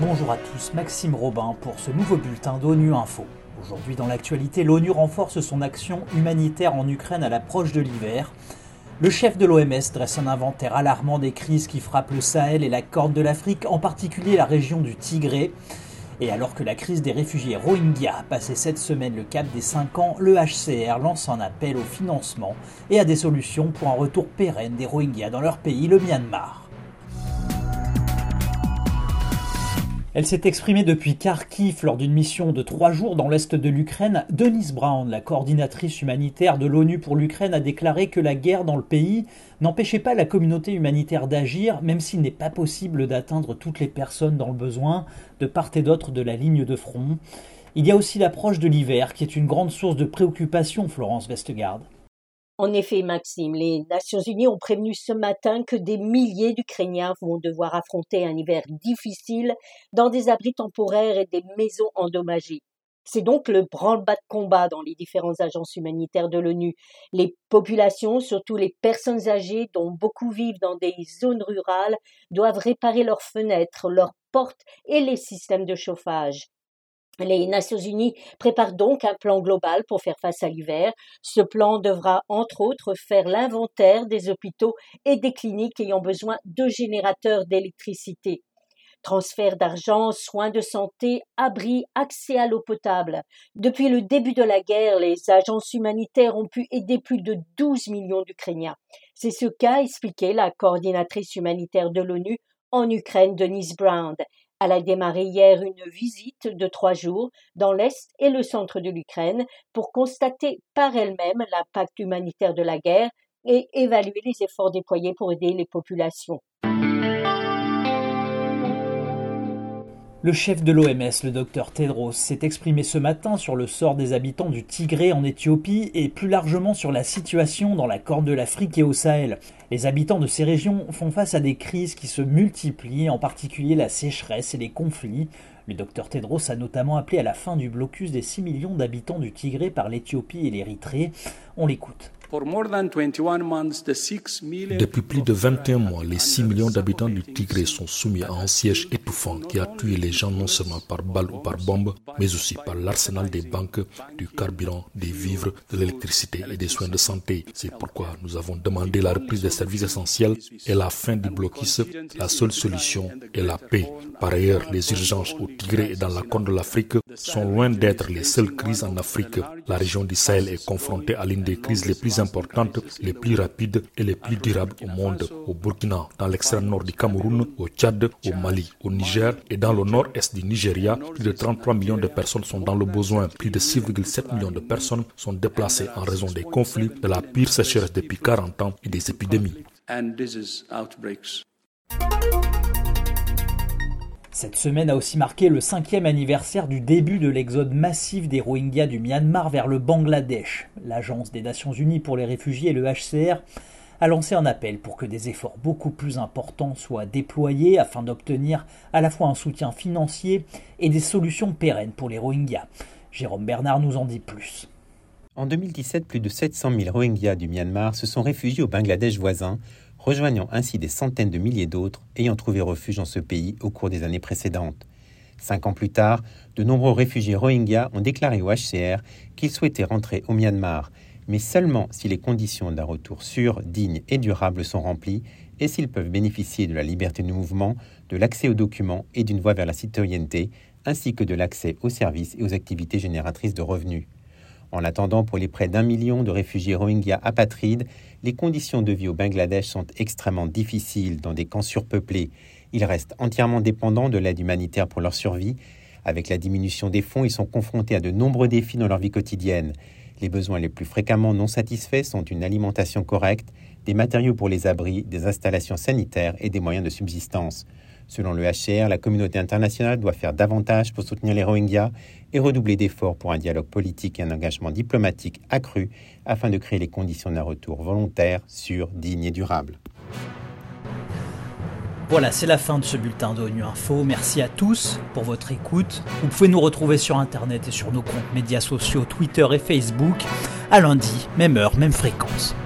Bonjour à tous, Maxime Robin pour ce nouveau bulletin d'ONU Info. Aujourd'hui dans l'actualité, l'ONU renforce son action humanitaire en Ukraine à l'approche de l'hiver. Le chef de l'OMS dresse un inventaire alarmant des crises qui frappent le Sahel et la Corne de l'Afrique, en particulier la région du Tigré. Et alors que la crise des réfugiés Rohingyas a passé cette semaine le cap des 5 ans, le HCR lance un appel au financement et à des solutions pour un retour pérenne des Rohingyas dans leur pays, le Myanmar. Elle s'est exprimée depuis Kharkiv lors d'une mission de trois jours dans l'est de l'Ukraine. Denise Brown, la coordinatrice humanitaire de l'ONU pour l'Ukraine, a déclaré que la guerre dans le pays n'empêchait pas la communauté humanitaire d'agir, même s'il n'est pas possible d'atteindre toutes les personnes dans le besoin de part et d'autre de la ligne de front. Il y a aussi l'approche de l'hiver, qui est une grande source de préoccupation, Florence Westgard. En effet, Maxime, les Nations Unies ont prévenu ce matin que des milliers d'Ukrainiens vont devoir affronter un hiver difficile dans des abris temporaires et des maisons endommagées. C'est donc le branle-bas de combat dans les différentes agences humanitaires de l'ONU. Les populations, surtout les personnes âgées dont beaucoup vivent dans des zones rurales, doivent réparer leurs fenêtres, leurs portes et les systèmes de chauffage. Les Nations Unies préparent donc un plan global pour faire face à l'hiver. Ce plan devra, entre autres, faire l'inventaire des hôpitaux et des cliniques ayant besoin de générateurs d'électricité. Transfert d'argent, soins de santé, abris, accès à l'eau potable. Depuis le début de la guerre, les agences humanitaires ont pu aider plus de 12 millions d'Ukrainiens. C'est ce qu'a expliqué la coordinatrice humanitaire de l'ONU en Ukraine, Denise Brown. Elle a démarré hier une visite de trois jours dans l'Est et le centre de l'Ukraine pour constater par elle-même l'impact humanitaire de la guerre et évaluer les efforts déployés pour aider les populations. Le chef de l'OMS, le docteur Tedros, s'est exprimé ce matin sur le sort des habitants du Tigré en Éthiopie et plus largement sur la situation dans la Corne de l'Afrique et au Sahel. Les habitants de ces régions font face à des crises qui se multiplient, en particulier la sécheresse et les conflits. Le docteur Tedros a notamment appelé à la fin du blocus des 6 millions d'habitants du Tigré par l'Éthiopie et l'Érythrée. On l'écoute. Depuis plus de 21 mois, les 6 millions d'habitants du Tigré sont soumis à un siège étouffant qui a tué les gens non seulement par balle ou par bombe, mais aussi par l'arsenal des banques, du carburant, des vivres, de l'électricité et des soins de santé. C'est pourquoi nous avons demandé la reprise des services essentiels et la fin du blocus. La seule solution est la paix. Par ailleurs, les urgences au Tigré et dans la Corne de l'Afrique sont loin d'être les seules crises en Afrique. La région du Sahel est confrontée à l'une des crises les plus importantes, les plus rapides et les plus durables au monde. Au Burkina, dans l'extrême nord du Cameroun, au Tchad, au Mali, au Niger et dans le nord-est du Nigeria, plus de 33 millions de personnes sont dans le besoin. Plus de 6,7 millions de personnes sont déplacées en raison des conflits, de la pire sécheresse depuis 40 ans et des épidémies. Cette semaine a aussi marqué le cinquième anniversaire du début de l'exode massif des Rohingyas du Myanmar vers le Bangladesh. L'Agence des Nations Unies pour les réfugiés le HCR a lancé un appel pour que des efforts beaucoup plus importants soient déployés afin d'obtenir à la fois un soutien financier et des solutions pérennes pour les Rohingyas. Jérôme Bernard nous en dit plus. En 2017, plus de 700 000 Rohingyas du Myanmar se sont réfugiés au Bangladesh voisin rejoignant ainsi des centaines de milliers d'autres ayant trouvé refuge dans ce pays au cours des années précédentes. Cinq ans plus tard, de nombreux réfugiés rohingyas ont déclaré au HCR qu'ils souhaitaient rentrer au Myanmar, mais seulement si les conditions d'un retour sûr, digne et durable sont remplies et s'ils peuvent bénéficier de la liberté de mouvement, de l'accès aux documents et d'une voie vers la citoyenneté, ainsi que de l'accès aux services et aux activités génératrices de revenus. En attendant, pour les près d'un million de réfugiés rohingyas apatrides, les conditions de vie au Bangladesh sont extrêmement difficiles dans des camps surpeuplés. Ils restent entièrement dépendants de l'aide humanitaire pour leur survie. Avec la diminution des fonds, ils sont confrontés à de nombreux défis dans leur vie quotidienne. Les besoins les plus fréquemment non satisfaits sont une alimentation correcte, des matériaux pour les abris, des installations sanitaires et des moyens de subsistance. Selon le HCR, la communauté internationale doit faire davantage pour soutenir les Rohingyas et redoubler d'efforts pour un dialogue politique et un engagement diplomatique accru afin de créer les conditions d'un retour volontaire, sûr, digne et durable. Voilà, c'est la fin de ce bulletin d'ONU Info. Merci à tous pour votre écoute. Vous pouvez nous retrouver sur Internet et sur nos comptes médias sociaux Twitter et Facebook. À lundi, même heure, même fréquence.